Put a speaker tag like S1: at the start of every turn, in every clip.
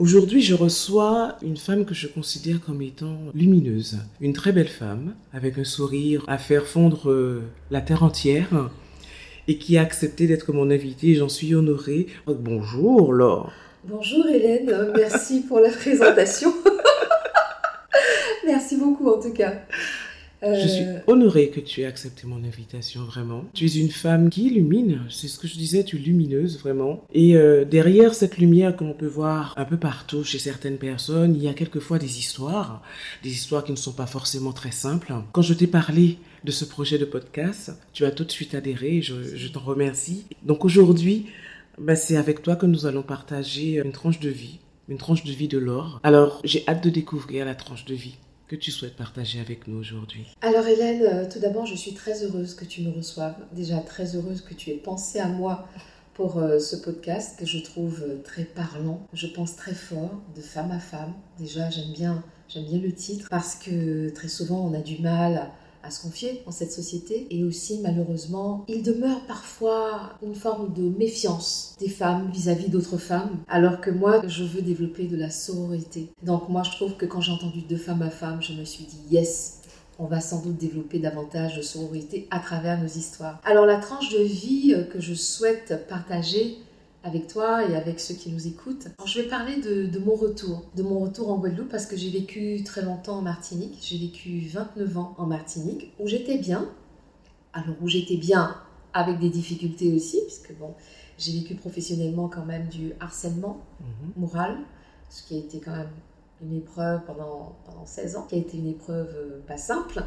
S1: Aujourd'hui, je reçois une femme que je considère comme étant lumineuse. Une très belle femme, avec un sourire à faire fondre euh, la terre entière, et qui a accepté d'être mon invitée. J'en suis honorée. Oh, bonjour, Laure.
S2: Bonjour Hélène, merci pour la présentation. merci beaucoup en tout cas.
S1: Je suis euh, honorée que tu aies accepté mon invitation, vraiment. Tu es une femme qui illumine, c'est ce que je disais, tu es lumineuse, vraiment. Et euh, derrière cette lumière que l'on peut voir un peu partout chez certaines personnes, il y a quelquefois des histoires, des histoires qui ne sont pas forcément très simples. Quand je t'ai parlé de ce projet de podcast, tu as tout de suite adhéré, je, je t'en remercie. Donc aujourd'hui, bah, c'est avec toi que nous allons partager une tranche de vie, une tranche de vie de l'or. Alors j'ai hâte de découvrir la tranche de vie que tu souhaites partager avec nous aujourd'hui
S2: Alors Hélène, euh, tout d'abord, je suis très heureuse que tu me reçoives. Déjà très heureuse que tu aies pensé à moi pour euh, ce podcast que je trouve euh, très parlant. Je pense très fort de femme à femme. Déjà, j'aime bien, j'aime bien le titre parce que très souvent, on a du mal à se confier dans cette société. Et aussi, malheureusement, il demeure parfois une forme de méfiance des femmes vis-à-vis d'autres femmes, alors que moi, je veux développer de la sororité. Donc moi, je trouve que quand j'ai entendu de femme à femme, je me suis dit, yes, on va sans doute développer davantage de sororité à travers nos histoires. Alors la tranche de vie que je souhaite partager, avec toi et avec ceux qui nous écoutent. je vais parler de, mon retour, de mon retour en Guadeloupe parce que j'ai vécu très longtemps en Martinique. J'ai vécu 29 ans en Martinique où j'étais bien. Alors où j'étais bien avec des difficultés aussi, puisque bon, j'ai vécu professionnellement quand même du harcèlement mhm. moral, ce qui a été quand même une épreuve pendant, pendant 16 ans, qui a été une épreuve euh, pas simple.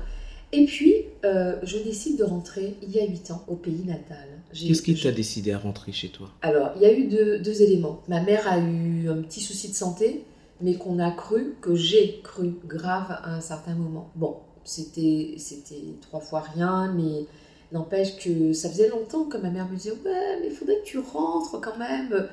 S2: Et puis, euh, je décide de rentrer il y a 8 ans au pays natal.
S1: Qu'est-ce qui t'a décidé à rentrer chez toi?
S2: Alors, il y a eu deux, éléments. Ma mère a eu un petit souci de santé, mais qu'on a cru, que j'ai cru grave à un certain moment. Bon, c'était trois fois rien, mais n'empêche que ça faisait longtemps que ma mère me disait Ouais, mais il faudrait que tu rentres quand même.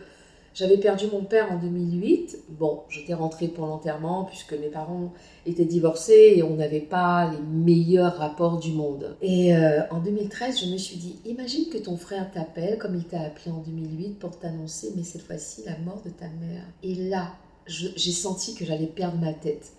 S2: J'avais perdu mon père en 2008. Bon, j'étais rentrée pour l'enterrement puisque mes parents étaient divorcés et on n'avait pas les meilleurs rapports du monde. Et euh, en 2013, je me suis dit, imagine que ton frère t'appelle comme il t'a appelé en 2008 pour t'annoncer, mais cette fois-ci, la mort de ta mère. Et là, j'ai senti que j'allais perdre ma tête.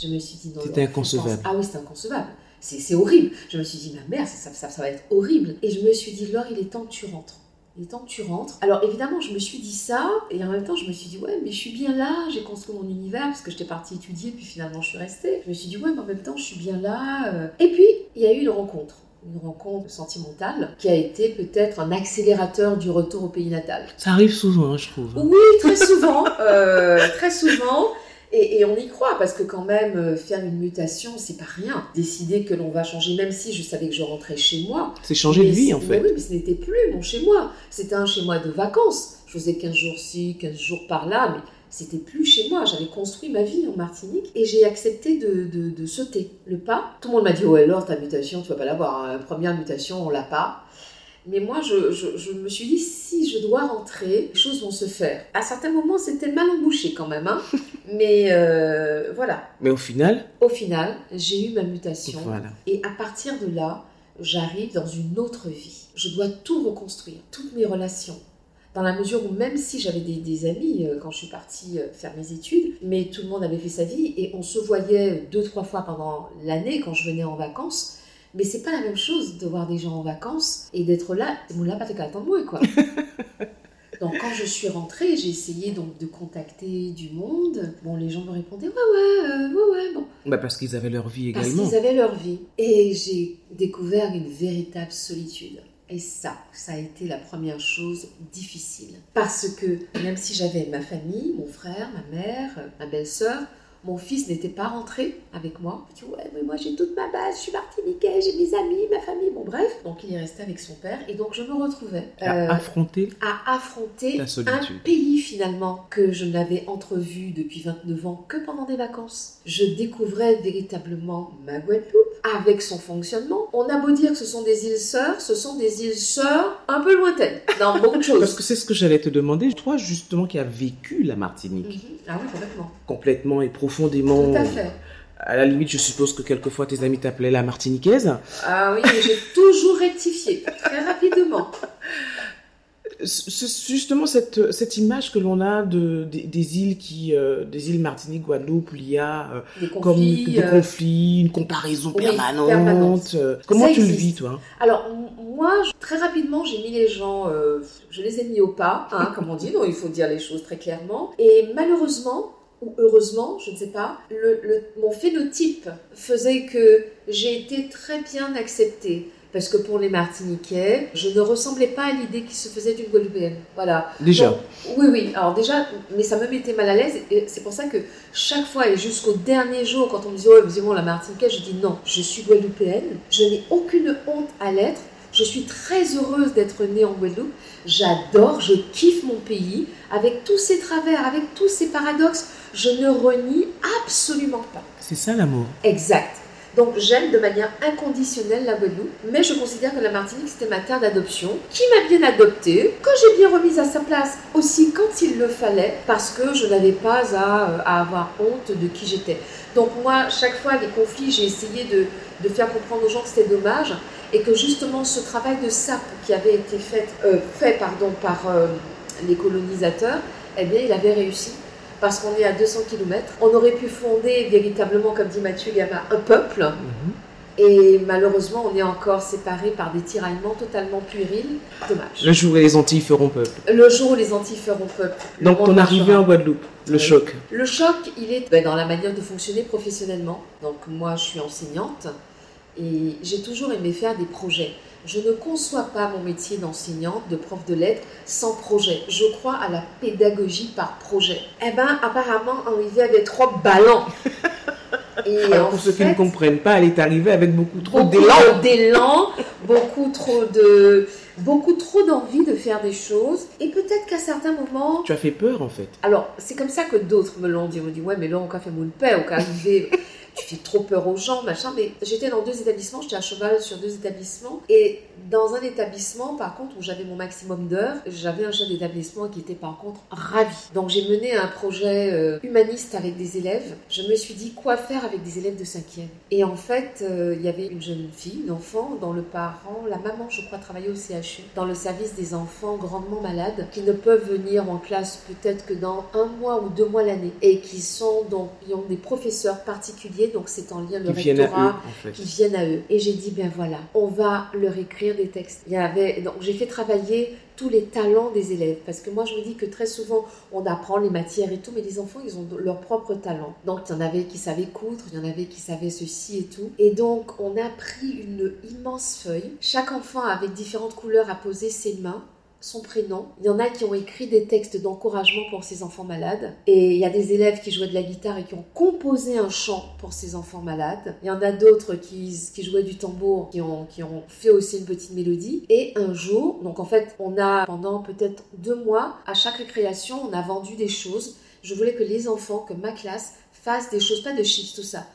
S2: Je me suis dit, non.
S1: C'était inconcevable.
S2: Ah oui, c'est inconcevable. C'est horrible. Je me suis dit, ma mère, ça, ça, ça va être horrible. Et je me suis dit, Laure, il est temps que tu rentres il est temps que tu rentres. Alors évidemment, je me suis dit ça, et en même temps, je me suis dit, ouais, mais je suis bien là, j'ai construit mon univers, parce que j'étais partie étudier, puis finalement, je suis restée. Je me suis dit, ouais, mais en même temps, je suis bien là. Euh. Et puis, il y a eu une rencontre une rencontre sentimentale qui a été peut-être un accélérateur du retour au pays natal.
S1: Ça arrive souvent, hein, je trouve.
S2: Oui, très souvent, euh, très souvent. Et, on y croit parce que quand même euh, faire une mutation, c'est pas rien. Décider que l'on va changer, même si je savais que je rentrais chez moi.
S1: C'est changer de vie en fait.
S2: Oui, mais ce n'était plus mon chez moi. C'était un chez moi de vacances. Je faisais 15 jours ci, 15 jours par là, mais c'était plus chez moi. J'avais construit ma vie en Martinique et j'ai accepté de, de, sauter le pas. Tout le monde m'a dit, oh alors ta mutation, tu vas pas l'avoir. Hein. Première mutation, on l'a pas. Mais moi, je, je, me suis dit, si je dois rentrer, les choses vont se faire. À certains moments, c'était mal embouché quand même. Hein. Mais euh, voilà.
S1: Mais au final
S2: Au final, j'ai eu ma mutation. Et à partir de là, j'arrive dans une autre vie. Je dois tout reconstruire, toutes mes relations. Dans la mesure où même si j'avais des, des, amis euh, quand je suis partie euh, faire mes études, mais tout le monde avait fait sa vie et on se voyait deux, trois fois pendant l'année quand je venais en vacances. Mais c'est pas la même chose de voir des gens en vacances et d'être là. Fait attendre moi, quoi. Donc quand je suis rentrée, j'ai essayé donc de contacter du monde. Bon, les gens me répondaient ouais ouais euh, ouais ouais bon.
S1: Bah parce qu'ils avaient leur vie également.
S2: Parce qu'ils avaient leur vie. Et j'ai découvert une véritable solitude. Et ça, ça a été la première chose difficile. Parce que même si j'avais ma famille, mon frère, ma mère, ma belle-sœur, mon fils n'était pas rentré avec moi. Il dit Ouais, mais moi j'ai toute ma base, je suis martiniquais, j'ai mes amis, ma famille, bon bref. Donc il est resté avec son père et donc je me retrouvais
S1: à euh, affronter,
S2: à affronter un pays finalement que je n'avais entrevu depuis 29 ans que pendant des vacances. Je découvrais véritablement ma Guadeloupe, avec son fonctionnement, on a beau dire que ce sont des îles sœurs, ce sont des îles sœurs un peu lointaines dans beaucoup de choses.
S1: Parce que c'est ce que j'allais te demander, toi justement qui as vécu la Martinique.
S2: Mhm. Ah oui, complètement.
S1: Complètement et profondément.
S2: Tout à fait.
S1: À la limite, je suppose que quelquefois tes amis t'appelaient la Martiniquaise.
S2: Ah oui, mais j'ai toujours rectifié, très rapidement.
S1: C'est justement cette, cette image que l'on a de, des, îles qui, euh, des îles Martinique, Guadeloupe, où il y a euh,
S2: des conflits,
S1: comme des
S2: euh,
S1: conflits, une comparaison
S2: oui,
S1: permanente.
S2: permanente.
S1: Comment
S2: Ça
S1: tu le vis, toi?
S2: Alors, moi, très rapidement, j'ai mis les gens, euh, je les ai mis au pas, hein, comme on dit, donc il faut dire les choses très clairement. Et malheureusement, ou heureusement, je ne sais pas, le, le- mon phénotype faisait que j'ai été très bien acceptée. Parce que pour les Martiniquais, je ne ressemblais pas à l'idée qui se faisait d'une Guadeloupéenne. Voilà.
S1: Déjà.
S2: Donc, oui, oui. Alors déjà, mais ça me mettait mal à l'aise. Et c'est pour ça que chaque fois et jusqu'au dernier jour, quand on me disait, ouais, mais bon, la Martiniquaise, je dis non, je suis guadeloupéenne. Je n'ai aucune honte à l'être. Je suis très heureuse d'être née en Guadeloupe. J'adore, je kiffe mon pays. Avec tous ses travers, avec tous ses paradoxes, je ne renie absolument pas.
S1: C'est ça l'amour.
S2: Exact. Donc j'aime de manière inconditionnelle la Guadeloupe, mais je considère que la Martinique c'était ma terre d'adoption, qui m'a bien adoptée, que j'ai bien remise à sa place aussi quand il le fallait, parce que je n'avais pas à, euh, avoir honte de qui j'étais. Donc moi, chaque fois les conflits, j'ai essayé de, faire comprendre aux gens que c'était dommage et que justement ce travail de sape qui avait été fait, euh, par euh, les colonisateurs, eh il avait réussi parce qu'on est à 200 km. On aurait pu fonder véritablement, comme dit Mathieu Gama, un peuple.
S1: Mhm.
S2: Et malheureusement, on est encore séparés par des tiraillements totalement puérils. Dommage.
S1: Le jour où les Antilles feront peuple.
S2: Le jour où les Antilles feront peuple. le
S1: Donc ton arrivée en Guadeloupe, le
S2: Oui.
S1: choc.
S2: Le choc, il est ben, dans la manière de fonctionner professionnellement. Donc moi, je suis enseignante et j'ai toujours aimé faire des projets. Je ne conçois pas mon métier d'enseignante, de prof de lettres, sans projet. Je crois à la pédagogie par projet. Eh ben, apparemment, Henri avait trois ballons. Et
S1: Alors
S2: en
S1: pour ceux qui ne comprennent pas, elle est arrivée avec beaucoup trop d'élan.
S2: d'élan, beaucoup trop de, beaucoup trop d'envie de faire des choses. Et peut-être qu'à certains moments,
S1: Tu as fait peur en fait.
S2: alors, c'est comme ça que d'autres me l'ont dit. On me dit, ouais, mais là, on a fait mon paix, on a arrivé. Tu fais trop peur aux gens, machin. Mais j'étais dans deux établissements, j'étais à cheval sur deux établissements. Et dans un établissement, par contre, où j'avais mon maximum d'heures, j'avais un chef d'établissement qui était par contre ravi. Donc, j'ai mené un projet euh, humaniste avec des élèves. Je me suis dit quoi faire avec des élèves de cinquième? Et en fait, euh, il y avait une jeune fille, une enfant, dont le parent, la maman, je crois, travaillait au CHU, dans le service des enfants grandement malades, qui ne peuvent venir en classe peut-être que dans un mois ou deux mois l'année, et qui sont donc, qui ont des professeurs particuliers, donc c'est en lien le
S1: Qui viennent eux
S2: rectorat,
S1: en fait.
S2: qui viennent à eux. Et j'ai dit, ben voilà, on va leur écrire des textes. Il y avait, donc j'ai fait travailler tous les talents des élèves, parce que moi je me dis que très souvent on apprend les matières et tout, mais les enfants ils ont leur propre talent. Donc il y en avait qui savaient coudre, il y en avait qui savaient ceci et tout. Et donc on a pris une immense feuille. Chaque enfant avec différentes couleurs a posé ses mains son prénom. Il y en a qui ont écrit des textes d'encouragement pour ces enfants malades. Et il y a des élèves qui jouaient de la guitare et qui ont composé un chant pour ces enfants malades. Il y en a d'autres qui, jouaient du tambour, qui ont, qui ont fait aussi une petite mélodie. Et un jour, donc en fait, on a pendant peut-être deux mois, à chaque récréation, on a vendu des choses. Je voulais que les enfants, que ma classe, fassent des choses, pas de chips, tout ça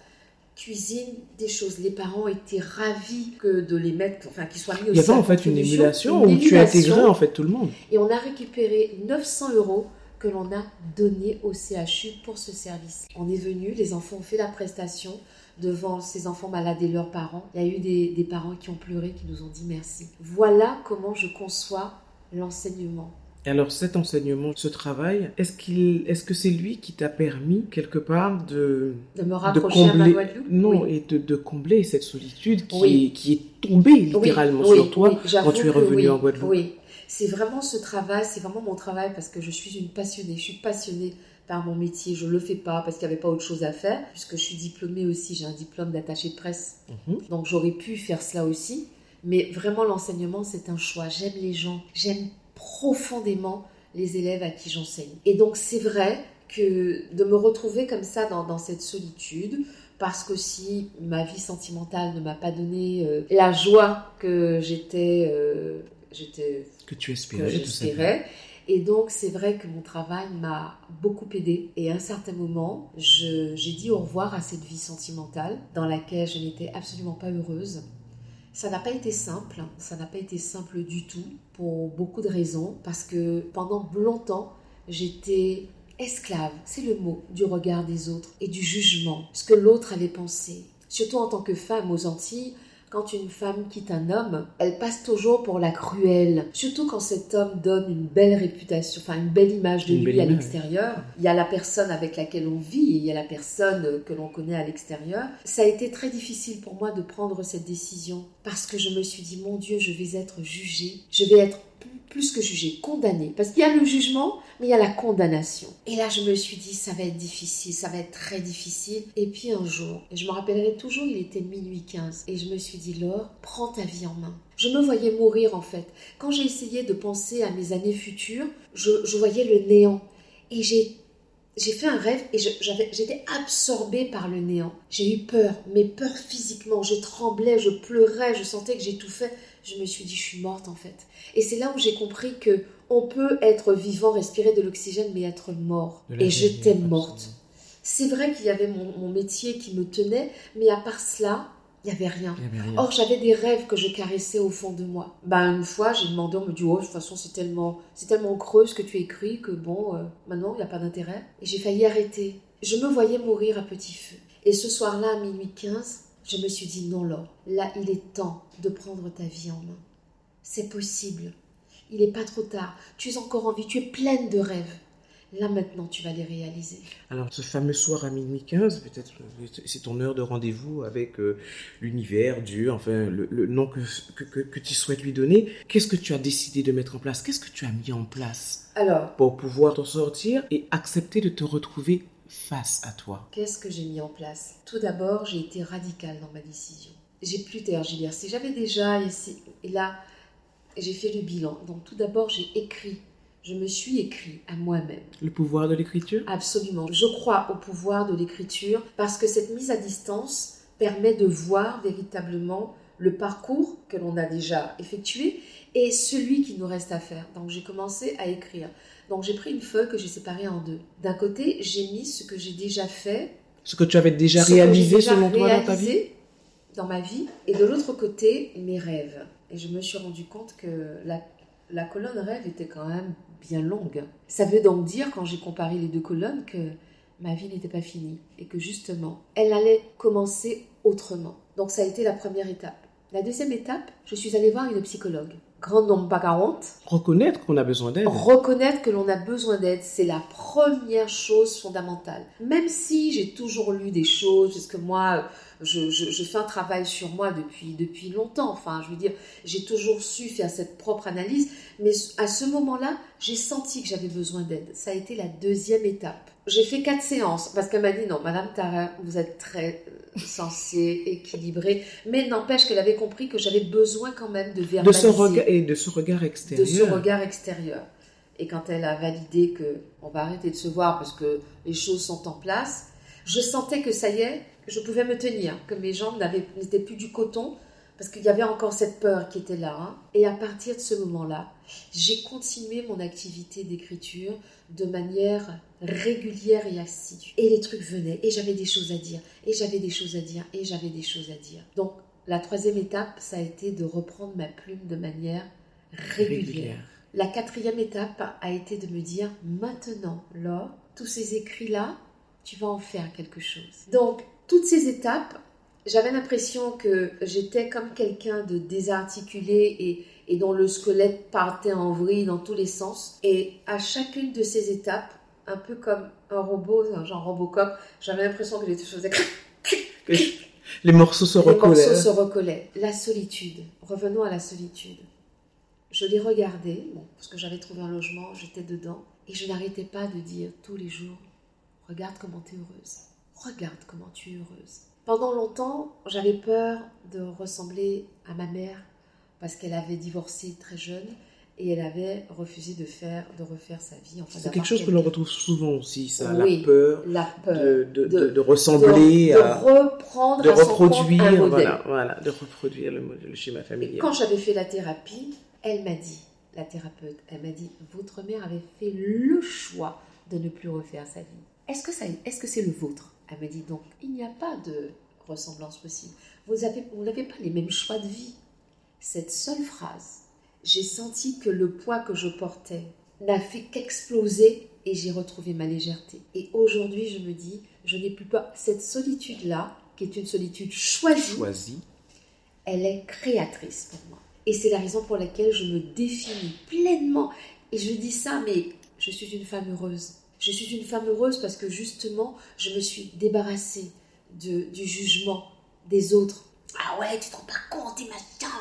S2: cuisine des choses. Les parents étaient ravis que de les mettre, enfin qu'ils soient mis au
S1: Il y avait en fait une émulation où tu intégrais en fait tout le monde.
S2: Et on a récupéré 900 euros que l'on a donné au CHU pour ce service. On est venu, les enfants ont fait la prestation devant ces enfants malades et leurs parents. Il y a eu des, des parents qui ont pleuré, qui nous ont dit merci. Voilà comment je conçois l'enseignement.
S1: Alors cet enseignement, ce travail, est-ce qu'il, est-ce que c'est lui qui t'a permis quelque part de
S2: De me
S1: de
S2: rapprocher à ma
S1: combler,
S2: Guadeloupe?
S1: Non,
S2: Oui.
S1: et de, de combler cette solitude qui,
S2: Oui.
S1: est, qui est tombée littéralement
S2: Oui,
S1: sur toi quand tu es revenu en Guadeloupe.
S2: Oui, c'est vraiment ce travail, c'est vraiment mon travail parce que je suis une passionnée. Je suis passionnée par mon métier. Je le fais pas parce qu'il n'y avait pas autre chose à faire, puisque je suis diplômée aussi. J'ai un diplôme d'attaché de presse,
S1: Mhm.
S2: donc j'aurais pu faire cela aussi. Mais vraiment, l'enseignement, c'est un choix. J'aime les gens. J'aime profondément les élèves à qui j'enseigne. Et donc, c'est vrai que de me retrouver comme ça dans, dans cette solitude, parce qu'aussi ma vie sentimentale ne m'a pas donné euh, la joie que j'étais euh, j'étais
S1: Que tu
S2: que
S1: espérais
S2: j'espérais Et donc, c'est vrai que mon travail m'a beaucoup aidé. Et à un certain moment, j'ai dit au revoir à cette vie sentimentale dans laquelle je n'étais absolument pas heureuse. Ça n'a pas été simple, ça n'a pas été simple du tout pour beaucoup de raisons, parce que pendant longtemps, j'étais esclave, c'est le mot, du regard des autres et du jugement, ce que l'autre avait pensé. Surtout en tant que femme aux Antilles, quand une femme quitte un homme, elle passe toujours pour la cruelle. Surtout quand cet homme donne une belle réputation, enfin une belle image de lui à l'extérieur. Il y a la personne avec laquelle on vit et il y a la personne que l'on connaît à l'extérieur. Ça a été très difficile pour moi de prendre cette décision parce que je me suis dit, mon Dieu, je vais être jugée. Je vais être plus que jugée, condamnée. Parce qu'il y a le jugement, mais il y a la condamnation. Et là, je me suis dit, ça va être difficile, ça va être très difficile. Et puis un jour, je me rappellerai toujours, il était minuit 15, et je me suis dit, Laure, prends ta vie en main. Je me voyais mourir en fait. Quand j'ai essayé de penser à mes années futures, je, voyais le néant. Et j'ai j'ai fait un rêve et j'étais absorbée par le néant. J'ai eu peur, mais peur physiquement. Je tremblais, je pleurais, je sentais que j'étouffais. Je me suis dit, je suis morte en fait. Et c'est là où j'ai compris que on peut être vivant, respirer de l'oxygène, mais être mort. Et j'étais morte. C'est vrai qu'il y avait mon, métier qui me tenait, mais à part cela, il n'y avait, rien. Or, j'avais des rêves que je caressais au fond de moi. Ben, une fois, j'ai demandé, on me dit, oh, de toute façon, c'est tellement, c'est tellement creux ce que tu écris que bon, euh, maintenant, il n'y a pas d'intérêt. Et j'ai failli arrêter. Je me voyais mourir à petit feu. Et ce soir-là, à minuit 15, je me suis dit, non, Laure, là, il est temps de prendre ta vie en main. C'est possible. Il n'est pas trop tard. Tu es encore en vie. Tu es pleine de rêves. Là maintenant, tu vas les réaliser.
S1: Alors, ce fameux soir à minuit 15, peut-être c'est ton heure de rendez-vous avec euh, l'univers, Dieu, enfin le, nom que, que, que, tu souhaites lui donner. Qu'est-ce que tu as décidé de mettre en place? Qu'est-ce que tu as mis en place
S2: Alors,
S1: pour pouvoir t'en sortir et accepter de te retrouver face à toi
S2: Qu'est-ce que j'ai mis en place? Tout d'abord, j'ai été radicale dans ma décision. J'ai plus tergiversé. J'avais déjà, et là, j'ai fait le bilan. Donc tout d'abord, j'ai écrit. Je me suis écrit à moi-même.
S1: Le pouvoir de l'écriture?
S2: Absolument. Je crois au pouvoir de l'écriture parce que cette mise à distance permet de voir véritablement le parcours que l'on a déjà effectué et celui qui nous reste à faire. Donc j'ai commencé à écrire. Donc j'ai pris une feuille que j'ai séparée en deux. D'un côté, j'ai mis ce que j'ai déjà fait.
S1: Ce que tu avais déjà réalisé selon toi dans ta vie
S2: Dans ma vie. Et de l'autre côté, mes rêves. Et je me suis rendu compte que la, la colonne rêve était quand même bien longue. Ça veut donc dire, quand j'ai comparé les deux colonnes, que ma vie n'était pas finie et que justement, elle allait commencer autrement. Donc ça a été la première étape. La deuxième étape, je suis allée voir une psychologue. Grand nombre pas 40.
S1: Reconnaître qu'on a besoin d'aide.
S2: Reconnaître que l'on a besoin d'aide, c'est la première chose fondamentale. Même si j'ai toujours lu des choses, parce que moi, je, fais un travail sur moi depuis, depuis longtemps. Enfin, je veux dire, j'ai toujours su faire cette propre analyse. Mais à ce moment-là, j'ai senti que j'avais besoin d'aide. Ça a été la deuxième étape. J'ai fait quatre séances parce qu'elle m'a dit non, Madame Tara, vous êtes très euh, sensée, équilibrée. Mais n'empêche qu'elle avait compris que j'avais besoin quand même de verbaliser.
S1: De ce regard, et de ce regard extérieur.
S2: De ce regard extérieur. Et quand elle a validé que on va arrêter de se voir parce que les choses sont en place, je sentais que ça y est, je pouvais me tenir, que mes jambes n'étaient plus du coton, parce qu'il y avait encore cette peur qui était là. Hein. Et à partir de ce moment-là, j'ai continué mon activité d'écriture de manière régulière et assidue. Et les trucs venaient, et j'avais des choses à dire, et j'avais des choses à dire, et j'avais des choses à dire. Donc, la troisième étape, ça a été de reprendre ma plume de manière régulière. La quatrième étape a été de me dire, maintenant, Laure, tous ces écrits-là, tu vas en faire quelque chose. Donc, toutes ces étapes, j'avais l'impression que j'étais comme quelqu'un de désarticulé et, et dont le squelette partait en vrille dans tous les sens. Et à chacune de ces étapes, un peu comme un robot, genre Robocop, j'avais l'impression que les choses
S1: Les morceaux se recollaient.
S2: Les morceaux se recollaient. La solitude. Revenons à la solitude. Je l'ai regardé, parce que j'avais trouvé un logement, j'étais dedans, et je n'arrêtais pas de dire tous les jours, regarde comment tu es heureuse regarde comment tu es heureuse. Pendant longtemps, j'avais peur de ressembler à ma mère parce qu'elle avait divorcé très jeune et elle avait refusé de faire, de refaire sa vie.
S1: c'est quelque chose que l'on retrouve souvent aussi, ça, la peur, de, ressembler,
S2: à, reprendre,
S1: de reproduire, voilà, voilà, de reproduire le, le schéma familial.
S2: quand j'avais fait la thérapie, elle m'a dit la thérapeute, elle m'a dit, votre mère avait fait le choix de ne plus refaire sa vie. Est-ce que, ça, est-ce que c'est le vôtre? Elle me dit donc, il n'y a pas de ressemblance possible. Vous, avez, vous n'avez pas les mêmes choix de vie. Cette seule phrase, j'ai senti que le poids que je portais n'a fait qu'exploser et j'ai retrouvé ma légèreté. Et aujourd'hui, je me dis, je n'ai plus pas cette solitude-là, qui est une solitude choisie,
S1: Choisie.
S2: elle est créatrice pour moi. Et c'est la raison pour laquelle je me définis pleinement. Et je dis ça, mais je suis une femme heureuse. Je suis une femme heureuse parce que justement, je me suis débarrassée de, du jugement des autres. Ah ouais, tu te rends pas compte, et machin.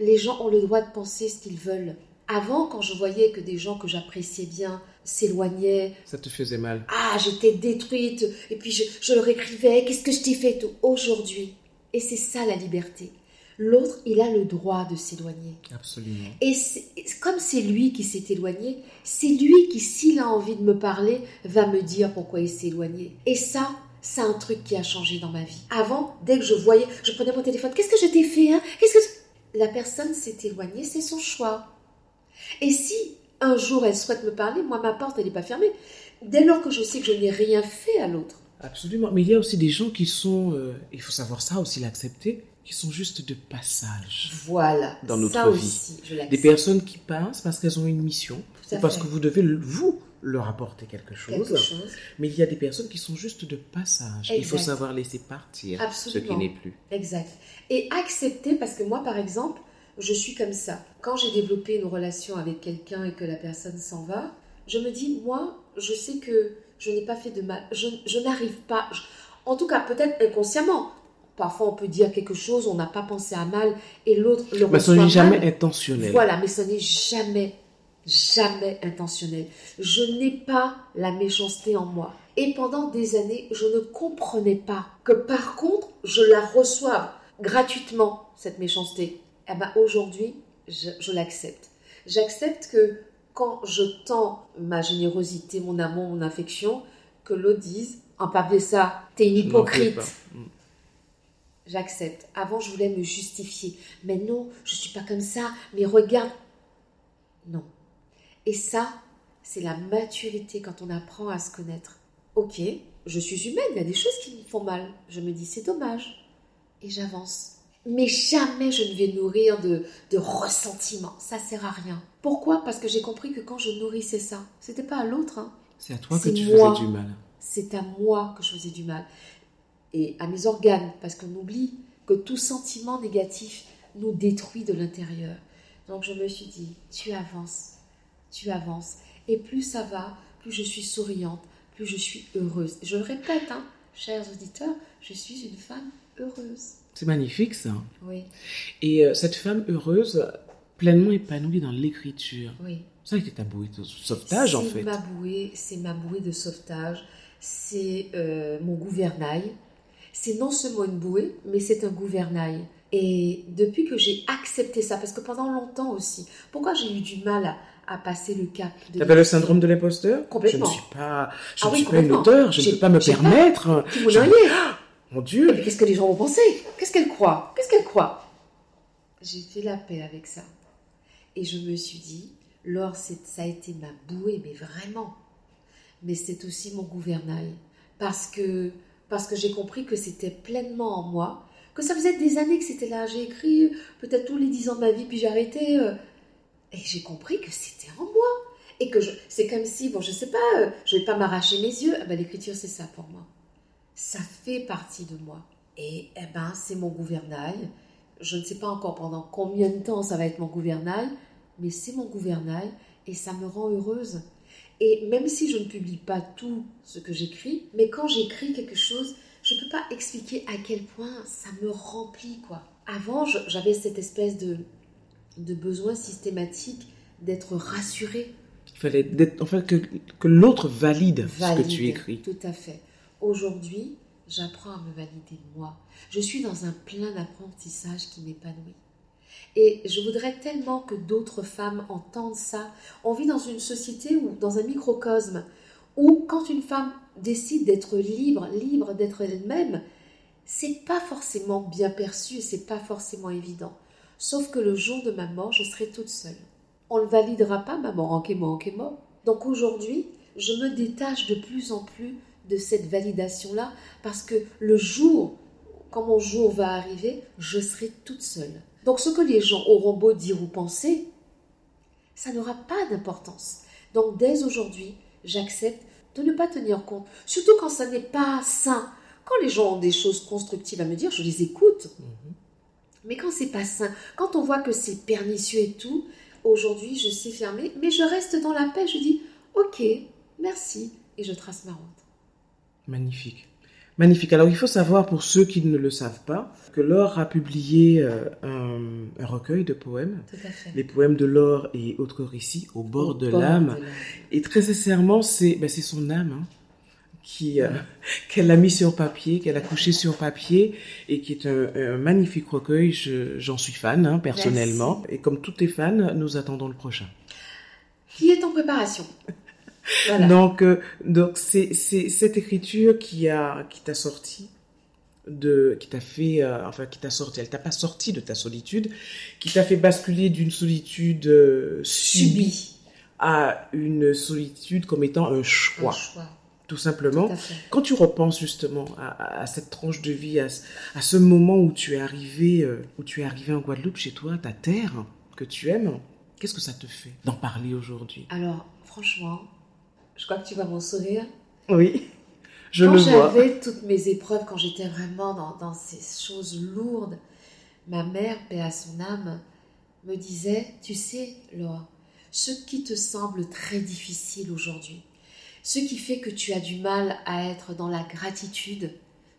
S2: Les gens ont le droit de penser ce qu'ils veulent. Avant, quand je voyais que des gens que j'appréciais bien s'éloignaient,
S1: Ça te faisait mal.
S2: ah, j'étais détruite, et puis je, je leur écrivais, qu'est-ce que je t'ai fait tout Aujourd'hui, et c'est ça la liberté. L'autre, il a le droit de s'éloigner.
S1: Absolument.
S2: Et comme c'est lui qui s'est éloigné, c'est lui qui, s'il a envie de me parler, va me dire pourquoi il s'est éloigné. Et ça, c'est un truc qui a changé dans ma vie. Avant, dès que je voyais, je prenais mon téléphone, qu'est-ce que je t'ai fait hein? Qu'est-ce que la personne s'est éloignée, c'est son choix. Et si un jour elle souhaite me parler, moi ma porte elle n'est pas fermée. Dès lors que je sais que je n'ai rien fait à l'autre,
S1: Absolument. Mais il y a aussi des gens qui sont, euh, il faut savoir ça aussi, l'accepter, qui sont juste de passage.
S2: voilà.
S1: Dans notre
S2: ça
S1: vie.
S2: aussi, je
S1: Des personnes qui passent parce qu'elles ont une mission, ou parce que vous devez, vous, leur apporter quelque chose.
S2: Quelque chose.
S1: Mais il y a des personnes qui sont juste de passage. Il faut savoir laisser partir
S2: Absolument.
S1: ce qui n'est plus.
S2: Exact. Et accepter, parce que moi, par exemple, je suis comme ça. Quand j'ai développé une relation avec quelqu'un et que la personne s'en va, je me dis, moi, je sais que je n'ai pas fait de mal. Je, je n'arrive pas. je- en tout cas, peut-être inconsciemment. Parfois, on peut dire quelque chose, on n'a pas pensé à mal, et l'autre le
S1: Mais ce
S2: reçoit
S1: n'est jamais intentionnel.
S2: Voilà, mais ce n'est jamais, jamais intentionnel. Je n'ai pas la méchanceté en moi. Et pendant des années, je ne comprenais pas que par contre, je la reçoive gratuitement, cette méchanceté. Eh ben, aujourd'hui, je, je l'accepte. J'accepte que quand je tends ma générosité, mon amour, mon affection, que l'autre dise, en papier ça, t'es une hypocrite. J'accepte. Avant, je voulais me justifier. Mais non, je suis pas comme ça. Mais regarde. Non. Et ça, c'est la maturité quand on apprend à se connaître. Ok, je suis humaine, il y a des choses qui me font mal. Je me dis, c'est dommage. Et j'avance. Mais jamais je ne vais nourrir de, de ressentiment. Ça sert à rien. Pourquoi? Parce que j'ai compris que quand je nourrissais ça, c'était pas à l'autre. hein.
S1: C'est à toi que tu
S2: moi.
S1: faisais du mal.
S2: c'est à moi que je faisais du mal. Et à mes organes, parce qu'on oublie que tout sentiment négatif nous détruit de l'intérieur. Donc je me suis dit, tu avances, tu avances. Et plus ça va, plus je suis souriante, plus je suis heureuse. Je le répète, hein, chers auditeurs, je suis une femme heureuse.
S1: C'est magnifique ça.
S2: Oui,
S1: Et euh, cette femme heureuse, pleinement épanouie dans l'écriture.
S2: oui.
S1: Ça a été ta bouée de sauvetage en fait.
S2: ma bouée, c'est ma bouée de sauvetage, c'est euh, mon gouvernail. C'est non seulement une bouée, mais c'est un gouvernail. Et depuis que j'ai accepté ça, parce que pendant longtemps aussi, pourquoi j'ai eu du mal à, à passer le cap
S1: T'avais le syndrome de l'imposteur?
S2: Complètement.
S1: Je ne suis pas, je
S2: Ah
S1: ne
S2: oui,
S1: suis pas une auteure, je ne peux pas me
S2: pas-
S1: permettre. Je-
S2: noyez
S1: Mon Dieu
S2: qu'est-ce que les gens vont penser? Qu'est-ce qu'elles croient? Qu'est-ce qu'elles croient? J'ai fait la paix avec ça. Et je me suis dit, Laure, ça a été ma bouée, mais vraiment. Mais c'est aussi mon gouvernail. Parce que, parce que j'ai compris que c'était pleinement en moi. Que ça faisait des années que c'était là. J'ai écrit peut-être tous les dix ans de ma vie, puis j'ai arrêté. euh, et j'ai compris que c'était en moi. Et que c'est comme si, bon, je sais pas, euh, je vais pas m'arracher mes yeux. Ben, l'écriture, c'est ça pour moi ça fait partie de moi. Et eh ben, c'est mon gouvernail. Je ne sais pas encore pendant combien de temps ça va être mon gouvernail, mais c'est mon gouvernail et ça me rend heureuse. Et même si je ne publie pas tout ce que j'écris, mais quand j'écris quelque chose, je ne peux pas expliquer à quel point ça me remplit, quoi. Avant, j'avais cette espèce de, de besoin systématique d'être rassurée.
S1: Il fallait d'être- en fait, que, que l'autre valide, ce que
S2: Valide,
S1: tu écris.
S2: Tout à fait. Aujourd'hui, j'apprends à me valider moi. Je suis dans un plein d'apprentissage qui m'épanouit. Et je voudrais tellement que d'autres femmes entendent ça. On vit dans une société ou dans un microcosme où quand une femme décide d'être libre, libre d'être elle-même, c'est pas forcément bien perçu et c'est pas forcément évident. Sauf que le jour de ma mort, je serai toute seule. On ne validera pas maman en mort. Donc aujourd'hui, je me détache de plus en plus de cette validation-là parce que le jour, quand mon jour va arriver, je serai toute seule. Donc ce que les gens auront beau dire ou penser, ça n'aura pas d'importance. Donc dès aujourd'hui, j'accepte de ne pas tenir compte, surtout quand ça n'est pas sain. Quand les gens ont des choses constructives à me dire, je les écoute. Mhm. Mais quand c'est pas sain, quand on voit que c'est pernicieux et tout, aujourd'hui je sais fermer, mais je reste dans la paix, je dis ok, merci, et je trace ma route.
S1: Magnifique. Magnifique. Alors il faut savoir pour ceux qui ne le savent pas que Laure a publié euh, un, recueil de poèmes, les poèmes de Laure et autres récits au bord, de l'âme. Et très sincèrement, c'est ben, son âme hein, qui euh, qu'elle a mis sur papier, qu'elle a couché sur papier et qui est un, magnifique recueil. J'en suis fan hein, personnellement. Et comme tous tes fans, nous attendons le prochain.
S2: Qui est en préparation.
S1: Donc, euh, donc c'est cette écriture qui a qui t'a sorti de qui t'a fait euh, enfin qui t'a sorti elle t'a pas sorti de ta solitude qui t'a fait basculer d'une solitude euh, subie à une solitude comme étant un choix, tout simplement. Quand tu repenses justement à, cette tranche de vie à, à, ce moment où tu es arrivé où tu es arrivé en Guadeloupe chez toi ta terre que tu aimes qu'est-ce que ça te fait d'en parler aujourd'hui?
S2: Alors franchement je crois que tu vois mon sourire.
S1: Oui, je
S2: quand
S1: le vois.
S2: Quand j'avais toutes mes épreuves, quand j'étais vraiment dans, dans, ces choses lourdes, ma mère, paix à son âme, me disait, tu sais, Laure, ce qui te semble très difficile aujourd'hui, ce qui fait que tu as du mal à être dans la gratitude,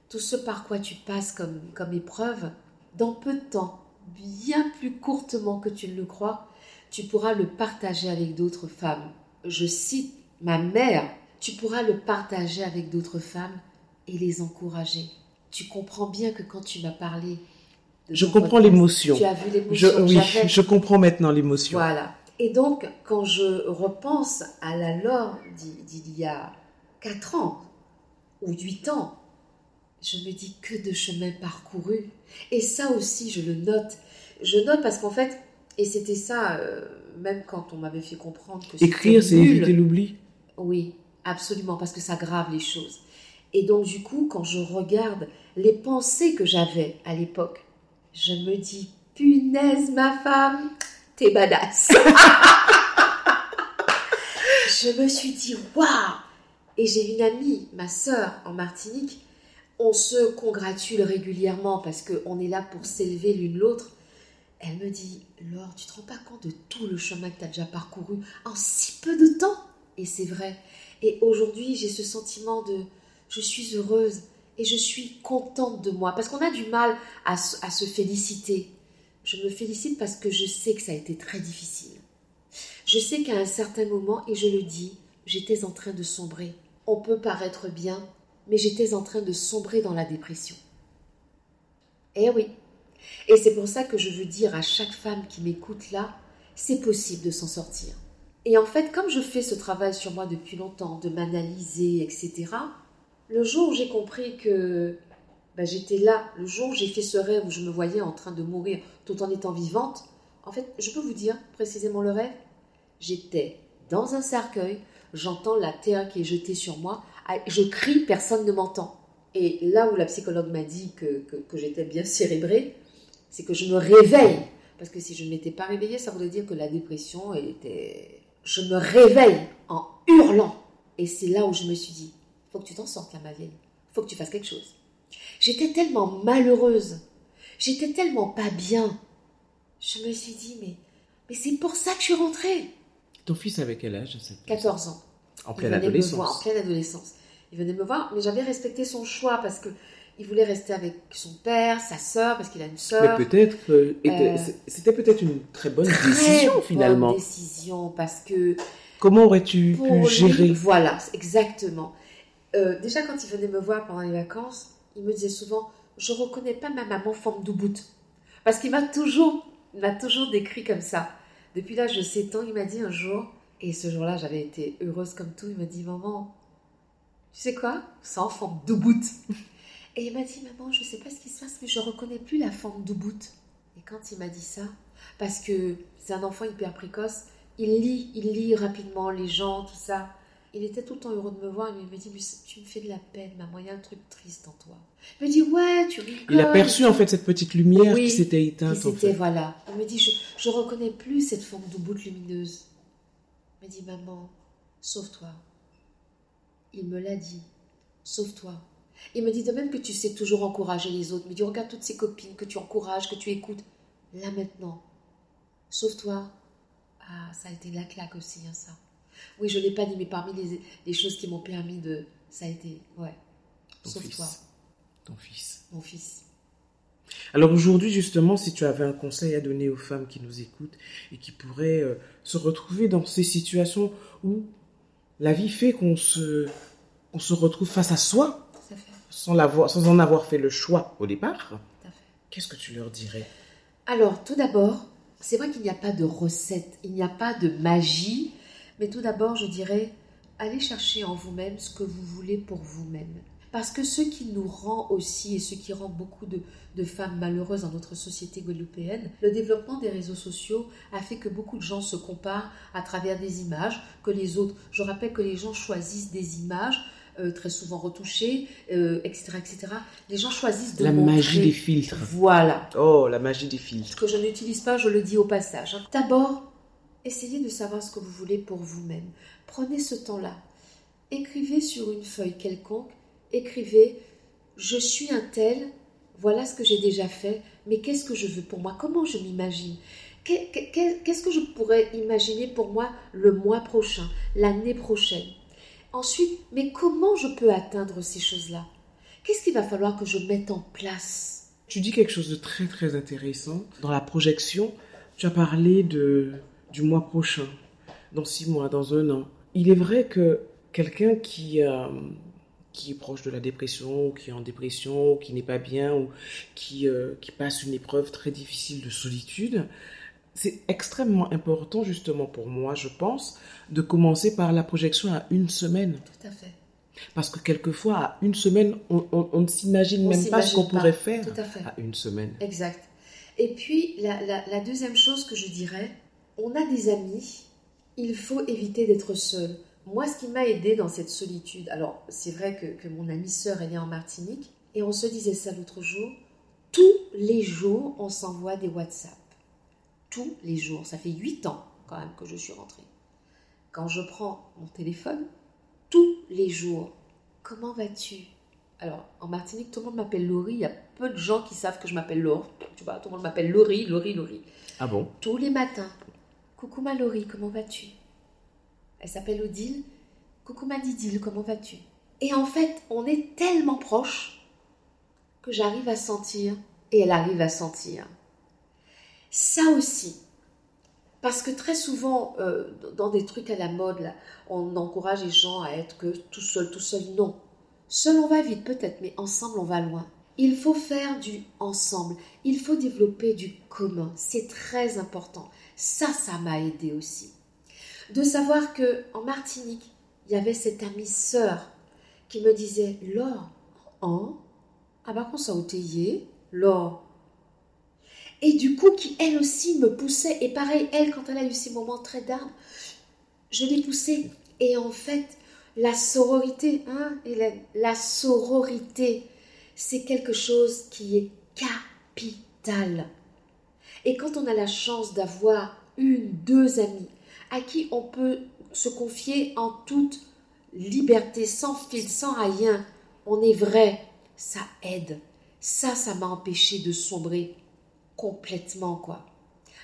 S2: tout ce par quoi tu passes comme, comme épreuve, dans peu de temps, bien plus courtement que tu ne le crois, tu pourras le partager avec d'autres femmes. Je cite ma mère, tu pourras le partager avec d'autres femmes et les encourager. Tu comprends bien que quand tu m'as parlé...
S1: je comprends l'émotion.
S2: Tu as vu l'émotion.
S1: Oui, je comprends maintenant l'émotion.
S2: Voilà. Et donc, quand je repense à la Laure d'il y a 4 ans ou 8 ans, je me dis que de chemin parcouru. Et ça aussi, je le note. Je note parce qu'en fait, et c'était ça, euh, même quand on m'avait fait comprendre que
S1: Écrire, c'est éviter l'oubli.
S2: Oui, absolument, parce que ça grave les choses. Et donc, du coup, quand je regarde les pensées que j'avais à l'époque, je me dis, punaise, ma femme, t'es badass. je me suis dit, waouh Et j'ai une amie, ma sœur, en Martinique. On se congratule régulièrement parce qu'on est là pour s'élever l'une l'autre. Elle me dit, Laure, tu te rends pas compte de tout le chemin que tu as déjà parcouru en si peu de temps? Et c'est vrai. Et aujourd'hui, j'ai ce sentiment de je suis heureuse et je suis contente de moi. Parce qu'on a du mal à, se féliciter. Je me félicite parce que je sais que ça a été très difficile. Je sais qu'à un certain moment, et je le dis, j'étais en train de sombrer. On peut paraître bien, mais j'étais en train de sombrer dans la dépression. Eh oui. Et c'est pour ça que je veux dire à chaque femme qui m'écoute là, c'est possible de s'en sortir. Et en fait, comme je fais ce travail sur moi depuis longtemps, de m'analyser, etc., le jour où j'ai compris que ben, j'étais là, le jour où j'ai fait ce rêve où je me voyais en train de mourir tout en étant vivante, en fait, je peux vous dire précisément le rêve. J'étais dans un cercueil, j'entends la terre qui est jetée sur moi, ah, je crie, personne ne m'entend. Et là où la psychologue m'a dit que j'étais bien cérébrée, c'est que je me réveille. Parce que si je ne m'étais pas réveillée, ça voulait dire que la dépression était je me réveille en hurlant. Et c'est là où je me suis dit, faut que tu t'en sortes là, ma vieille. Faut que tu fasses quelque chose. J'étais tellement malheureuse. J'étais tellement pas bien. Je me suis dit, mais, mais c'est pour ça que je suis rentrée.
S1: Ton fils avait quel âge
S2: 14 ans.
S1: En pleine adolescence.
S2: en pleine adolescence. Il venait me voir, mais j'avais respecté son choix parce que il voulait rester avec son père, sa sœur, parce qu'il a une sœur.
S1: Mais peut-être, euh, c'était peut-être une très bonne très décision finalement.
S2: Bonne décision parce que.
S1: Comment aurais-tu pu gérer?
S2: Voilà, exactement. Euh, déjà, quand il venait me voir pendant les vacances, il me disait souvent Je reconnais pas ma maman forme d'Ubud. Parce qu'il m'a toujours, m'a toujours décrit comme ça. Depuis là, je sais tant, il m'a dit un jour, et ce jour-là, j'avais été heureuse comme tout, il m'a dit Maman, tu sais quoi? En forme d'Ubud. Et il m'a dit, maman, je ne sais pas ce qui se passe, mais je ne reconnais plus la forme d'Ubud. Et quand il m'a dit ça, parce que c'est un enfant hyper précoce, Il lit, il lit rapidement les gens, tout ça. Il était tout le temps heureux de me voir. Il me dit, mais tu me fais de la peine, maman. Il y a un truc triste en toi. Il me dit, ouais, tu rigoles.
S1: Il a perçu en fait cette petite lumière qui s'était éteinte.
S2: Qui s'était, voilà. Il me dit, je, je reconnais plus cette forme de bout lumineuse. Il me dit, maman, sauve-toi. Il me l'a dit, sauve-toi. Il me dit de même que tu sais toujours encourager les autres. Il me dit, regarde toutes ces copines que tu encourages, que tu écoutes. Là maintenant, sauve-toi. Ah, ça a été la claque aussi, hein, ça. Oui, je ne l'ai pas dit, mais parmi les, choses qui m'ont permis de. Ça a été. Ouais. Sauf toi.
S1: Ton fils.
S2: Mon fils.
S1: Alors aujourd'hui, justement, si tu avais un conseil à donner aux femmes qui nous écoutent et qui pourraient euh, se retrouver dans ces situations où la vie fait qu'on se, on se retrouve face à soi, sans, sans en avoir fait le choix au départ, qu'est-ce que tu leur dirais?
S2: Alors, tout d'abord, c'est vrai qu'il n'y a pas de recette, il n'y a pas de magie mais tout d'abord, je dirais, allez chercher en vous-même ce que vous voulez pour vous-même. Parce que ce qui nous rend aussi, et ce qui rend beaucoup de, femmes malheureuses dans notre société guadeloupéenne, le développement des réseaux sociaux a fait que beaucoup de gens se comparent à travers des images que les autres. Je rappelle que les gens choisissent des images euh, très souvent retouchées, euh, etc., etc. Les gens choisissent de
S1: La magie des filtres.
S2: Voilà.
S1: Oh, la magie des filtres. Ce
S2: que je n'utilise pas, je le dis au passage. D'abord, Essayez de savoir ce que vous voulez pour vous-même. Prenez ce temps-là. Écrivez sur une feuille quelconque, écrivez Je suis un tel, voilà ce que j'ai déjà fait, mais qu'est-ce que je veux pour moi? Comment je m'imagine? Qu'est-ce que je pourrais imaginer pour moi le mois prochain, l'année prochaine? Ensuite, mais comment je peux atteindre ces choses-là? Qu'est-ce qu'il va falloir que je mette en place?
S1: Tu dis quelque chose de très très intéressant. Dans la projection, tu as parlé de du mois prochain, dans six mois, dans un an. Il est vrai que quelqu'un qui, euh, qui est proche de la dépression, ou qui est en dépression, ou qui n'est pas bien, ou qui, euh, qui passe une épreuve très difficile de solitude, c'est extrêmement important justement pour moi, je pense, de commencer par la projection à une semaine.
S2: Tout à fait.
S1: Parce que quelquefois, à une semaine, on, ne s'imagine même pas ce qu'on pourrait faire
S2: Tout à, fait.
S1: à une semaine.
S2: Exact. Et puis, la, la deuxième chose que je dirais, on a des amis, il faut éviter d'être seul. Moi, ce qui m'a aidé dans cette solitude, alors c'est vrai que, mon amie sœur, est en Martinique, et on se disait ça l'autre jour, tous les jours, on s'envoie des WhatsApp. Tous les jours. Ça fait huit ans quand même que je suis rentrée. Quand je prends mon téléphone, tous les jours, comment vas-tu? Alors, en Martinique, tout le monde m'appelle Laurie. Il y a peu de gens qui savent que je m'appelle Laure. Tu vois, tout le monde m'appelle Laurie, Laurie, Laurie.
S1: Ah bon?
S2: Tous les matins. Coucou ma Laurie, comment vas-tu? Elle s'appelle Odile. Coucou ma Didile, comment vas-tu? Et en fait, on est tellement proches que j'arrive à sentir et elle arrive à sentir. Ça aussi, parce que très souvent, euh, dans des trucs à la mode, on encourage les gens à être que tout seul, tout seul. Non. Seul, on va vite peut-être, mais ensemble, on va loin. Il faut faire du ensemble. Il faut développer du commun. C'est très important. Ça, ça m'a aidé aussi. De savoir que en Martinique, il y avait cette amie sœur qui me disait Laure, hein? Ah bah, qu'on ça Laure. Et du coup, qui elle aussi me poussait. Et pareil, elle, quand elle a eu ces moments très d'armes, je l'ai poussée. Et en fait, la sororité, hein, Hélène, la sororité, c'est quelque chose qui est capital. Et quand on a la chance d'avoir une, deux amis à qui on peut se confier en toute liberté, sans fil, sans rien, on est vrai, ça aide. Ça, ça m'a empêché de sombrer complètement, quoi.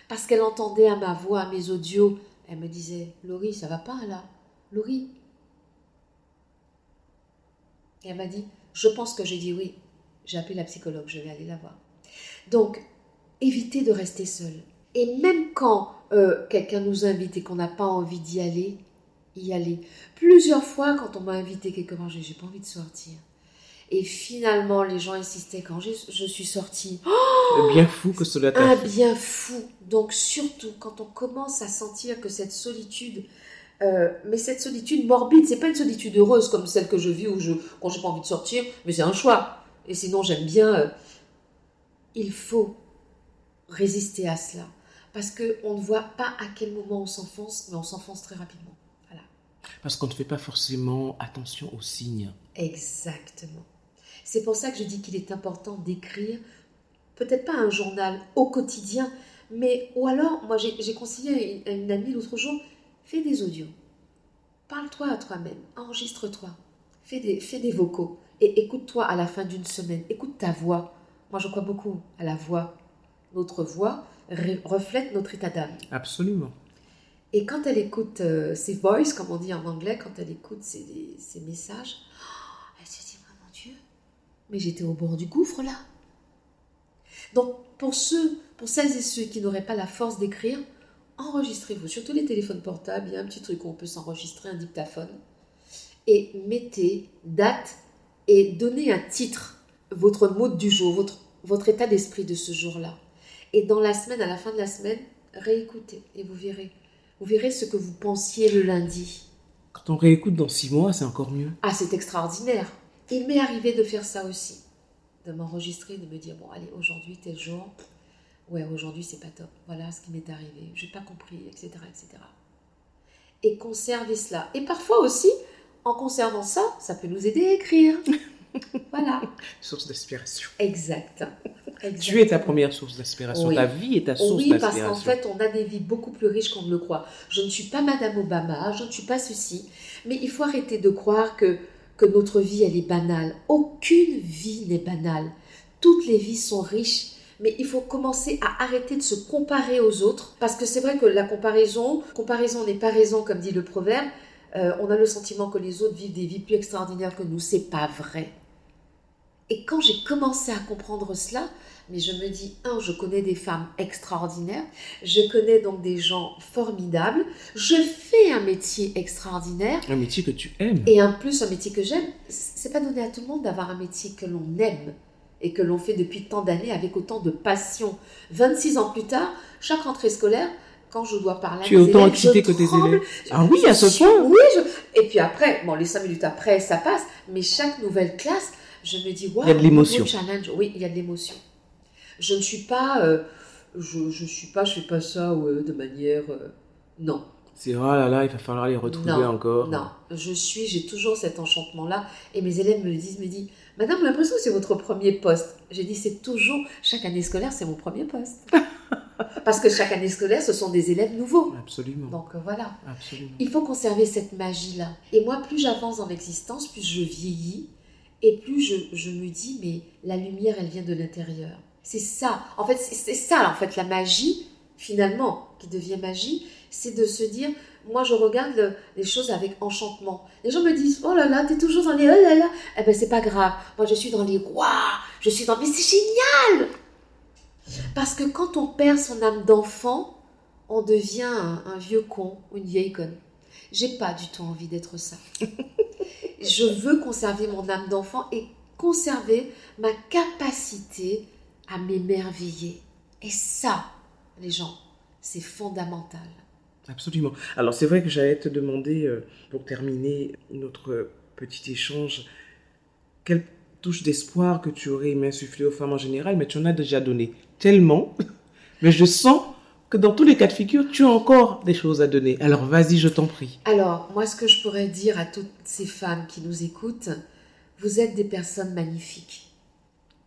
S2: Parce qu'elle entendait à ma voix, à mes audios, elle me disait Laurie, ça va pas là? Laurie? Et elle m'a dit Je pense que j'ai dit oui. J'ai appelé la psychologue, je vais aller la voir. Donc, évitez de rester seul. Et même quand euh, quelqu'un nous invite et qu'on n'a pas envie d'y aller, y aller. Plusieurs fois, quand on m'a invité quelque part, j'ai pas envie de sortir. Et finalement, les gens insistaient quand je suis sortie.
S1: Oh bien fou que cela t'a
S2: Un bien fou. Donc surtout, quand on commence à sentir que cette solitude, euh, mais cette solitude morbide, c'est pas une solitude heureuse comme celle que je vis où je, quand j'ai pas envie de sortir, mais c'est un choix. Et sinon, j'aime bien. Euh, il faut résister à cela. Parce qu'on ne voit pas à quel moment on s'enfonce, mais on s'enfonce très rapidement. Voilà.
S1: Parce qu'on ne fait pas forcément attention aux signes.
S2: Exactement. C'est pour ça que je dis qu'il est important d'écrire, peut-être pas un journal au quotidien, mais ou alors, moi j'ai conseillé à une amie l'autre jour, fais des audios. Parle-toi à toi-même, enregistre-toi, fais des, fais des vocaux et écoute-toi à la fin d'une semaine, écoute ta voix. Moi je crois beaucoup à la voix. Notre voix reflète notre état d'âme.
S1: Absolument.
S2: Et quand elle écoute euh, ses voices, comme on dit en anglais, quand elle écoute ses, messages, elle se dit, oh, mon Dieu, mais j'étais au bord du gouffre là. Donc pour ceux, pour celles et ceux qui n'auraient pas la force d'écrire, enregistrez-vous. Surtout les téléphones portables, il y a un petit truc où on peut s'enregistrer, un dictaphone. Et mettez date et donnez un titre, votre mot du jour, votre, votre état d'esprit de ce jour-là. Et dans la semaine, à la fin de la semaine, réécoutez et vous verrez. Vous verrez ce que vous pensiez le lundi.
S1: Quand on réécoute dans six mois, c'est encore mieux.
S2: Ah, c'est extraordinaire. Il m'est arrivé de faire ça aussi. De m'enregistrer, de me dire, bon, allez, aujourd'hui, tel jour. Ouais, aujourd'hui, c'est pas top. Voilà ce qui m'est arrivé. J'ai pas compris, etc., etc. Et conserver cela. Et parfois aussi, en conservant ça, ça peut nous aider à écrire. voilà.
S1: Source d'inspiration.
S2: Exact.
S1: Tu es ta première source d'inspiration. Ta vie est ta source d'inspiration.
S2: Oui, parce qu'en fait, on a des vies beaucoup plus riches qu'on ne le croit. Je ne suis pas Madame Obama, je ne suis pas ceci. Mais il faut arrêter de croire que, notre vie, elle est banale. Aucune vie n'est banale. Toutes les vies sont riches. Mais il faut commencer à arrêter de se comparer aux autres. Parce que c'est vrai que la comparaison, comparaison n'est pas raison, comme dit le proverbe. Euh, on a le sentiment que les autres vivent des vies plus extraordinaires que nous. C'est pas vrai. Et quand j'ai commencé à comprendre cela, mais je me dis, un, je connais des femmes extraordinaires, je connais donc des gens formidables, je fais un métier extraordinaire.
S1: Un métier que tu aimes.
S2: Et en plus, un métier que j'aime. C'est pas donné à tout le monde d'avoir un métier que l'on aime et que l'on fait depuis tant d'années avec autant de passion. 26 ans plus tard, chaque rentrée scolaire, quand je dois parler
S1: tu es autant excité que tes élèves. Ah oui, à ce point.
S2: Oui, et puis après, bon, les cinq minutes après, ça passe, mais chaque nouvelle classe, je me dis, waouh,
S1: il y a de l'émotion.
S2: Challenge. Oui, il y a de l'émotion. Je ne suis pas, euh, je, je suis pas, je fais pas ça de manière, euh, non.
S1: C'est oh là là, il va falloir les retrouver encore.
S2: Non, je suis, j'ai toujours cet enchantement-là. Et mes élèves me le disent, me disent, Madame, l'impression que c'est votre premier poste. J'ai dit, c'est toujours, chaque année scolaire, c'est mon premier poste. Parce que chaque année scolaire, ce sont des élèves nouveaux.
S1: Absolument.
S2: Donc euh, voilà.
S1: Absolument.
S2: Il faut conserver cette magie-là. Et moi, plus j'avance dans l'existence, plus je vieillis et plus je, je, me dis, mais la lumière, elle vient de l'intérieur. C'est ça. En fait, c'est ça, en fait, la magie, finalement, qui devient magie, c'est de se dire, moi, je regarde les choses avec enchantement. Les gens me disent, oh là là, t'es toujours dans les oh là là. Eh ben, c'est pas grave. Moi, je suis dans les waouh, je suis dans, mais c'est génial! Parce que quand on perd son âme d'enfant, on devient un, vieux con ou une vieille conne. J'ai pas du tout envie d'être ça. je veux conserver mon âme d'enfant et conserver ma capacité à m'émerveiller. Et ça, les gens, c'est fondamental.
S1: Absolument. Alors c'est vrai que j'allais te demander, euh, pour terminer notre petit échange, quelle touche d'espoir que tu aurais aimé insuffler aux femmes en général, mais tu en as déjà donné tellement, mais je sens que dans tous les cas de figure, tu as encore des choses à donner. Alors vas-y, je t'en prie.
S2: Alors, moi, ce que je pourrais dire à toutes ces femmes qui nous écoutent, vous êtes des personnes magnifiques.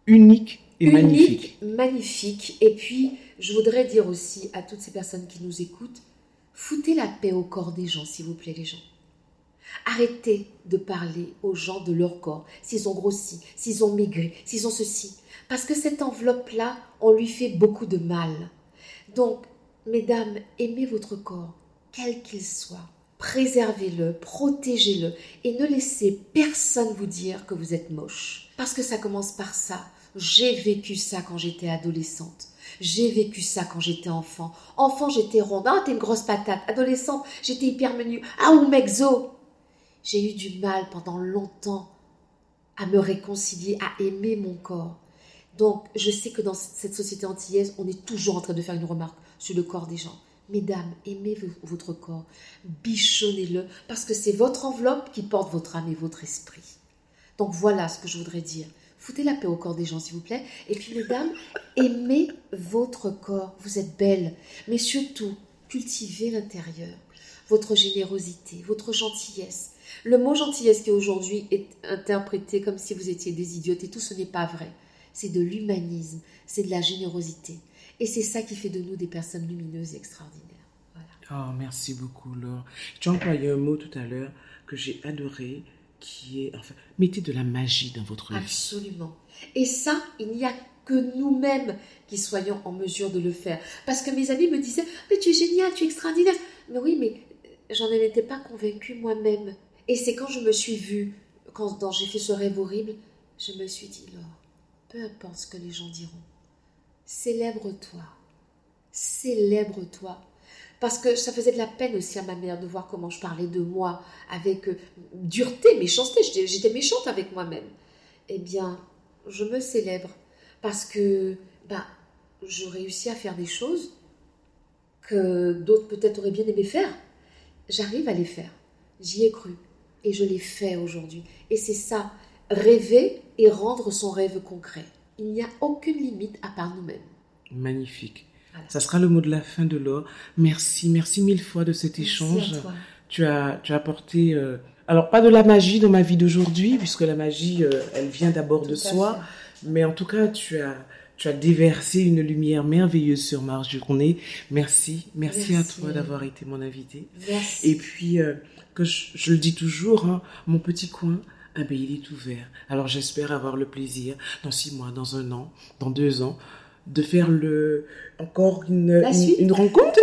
S1: Uniques et
S2: Uniques,
S1: magnifiques.
S2: magnifiques. Et puis, je voudrais dire aussi à toutes ces personnes qui nous écoutent, foutez la paix au corps des gens, s'il vous plaît, les gens. Arrêtez de parler aux gens de leur corps, s'ils ont grossi, s'ils ont maigri, s'ils ont ceci. Parce que cette enveloppe-là, on lui fait beaucoup de mal. Donc, mesdames, aimez votre corps, quel qu'il soit. Préservez-le, protégez-le et ne laissez personne vous dire que vous êtes moche. Parce que ça commence par ça. J'ai vécu ça quand j'étais adolescente. J'ai vécu ça quand j'étais enfant. Enfant, j'étais ronde. Ah, t'es une grosse patate. Adolescente, j'étais hyper menue. Ah, ou mexo. J'ai eu du mal pendant longtemps à me réconcilier, à aimer mon corps. Donc, je sais que dans cette société antillaise, on est toujours en train de faire une remarque sur le corps des gens. Mesdames, aimez votre corps, bichonnez-le, parce que c'est votre enveloppe qui porte votre âme et votre esprit. Donc voilà ce que je voudrais dire. Foutez la paix au corps des gens, s'il vous plaît. Et puis, mesdames, aimez votre corps. Vous êtes belles. Mais surtout, cultivez l'intérieur, votre générosité, votre gentillesse. Le mot gentillesse qui aujourd'hui est interprété comme si vous étiez des idiotes et tout, ce n'est pas vrai. C'est de l'humanisme, c'est de la générosité. Et c'est ça qui fait de nous des personnes lumineuses et extraordinaires.
S1: Voilà. Oh, merci beaucoup, Laure. Tu as employé un mot tout à l'heure que j'ai adoré, qui est, enfin, mettez de la magie dans votre
S2: vie. Absolument. Et ça, il n'y a que nous-mêmes qui soyons en mesure de le faire. Parce que mes amis me disaient, mais tu es génial, tu es extraordinaire. Mais oui, mais j'en étais pas convaincue moi-même. Et c'est quand je me suis vue, quand j'ai fait ce rêve horrible, je me suis dit, Laure, peu importe ce que les gens diront, célèbre-toi. Célèbre-toi. Parce que ça faisait de la peine aussi à ma mère de voir comment je parlais de moi avec euh, dureté, méchanceté. J'étais méchante avec moi-même. Eh bien, je me célèbre parce que bah, je réussis à faire des choses que d'autres peut-être auraient bien aimé faire. J'arrive à les faire. J'y ai cru. Et je l'ai fait aujourd'hui. Et c'est ça, rêver et rendre son rêve concret. Il n'y a aucune limite à part nous-mêmes.
S1: Magnifique. Ça sera le mot de la fin de l'or. Merci, merci mille fois de cet échange. Tu as, tu as apporté, euh, alors pas de la magie dans ma vie d'aujourd'hui, puisque la magie, euh, elle vient d'abord de soi, mais en tout cas, tu as, tu as déversé une lumière merveilleuse sur ma journée. Merci, merci, à toi d'avoir été mon invité.
S2: Merci.
S1: Et puis, euh, que je, le dis toujours, hein, mon petit coin, eh ben, il est ouvert. Alors j'espère avoir le plaisir dans six mois, dans un an, dans deux ans, de faire le encore une, une, rencontre,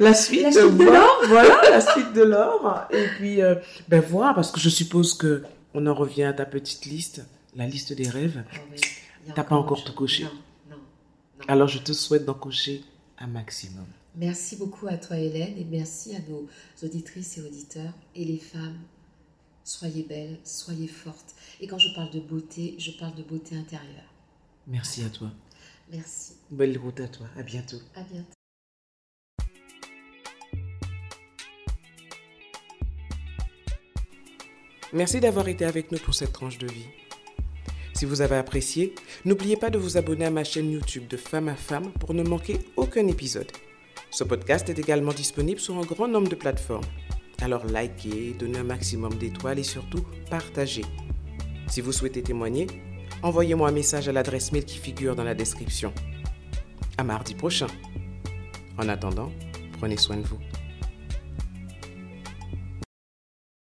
S1: la suite,
S2: la suite de l'or.
S1: voilà, la suite de l'or. Et puis, euh, ben voilà, parce que je suppose que on en revient à ta petite liste, la liste des rêves. Tu oh T'as pas encore tout coché.
S2: Non, non,
S1: Alors je te souhaite d'en cocher un maximum.
S2: Merci beaucoup à toi Hélène et merci à nos auditrices et auditeurs et les femmes. Soyez belles, soyez fortes. Et quand je parle de beauté, je parle de beauté intérieure.
S1: Merci à toi.
S2: Merci.
S1: Belle route à toi. À bientôt.
S2: À bientôt.
S1: Merci d'avoir été avec nous pour cette tranche de vie. Si vous avez apprécié, n'oubliez pas de vous abonner à ma chaîne YouTube de Femme à Femme pour ne manquer aucun épisode. Ce podcast est également disponible sur un grand nombre de plateformes. Alors likez, donnez un maximum d'étoiles et surtout partagez. Si vous souhaitez témoigner, envoyez-moi un message à l'adresse mail qui figure dans la description. À mardi prochain. En attendant, prenez soin de vous.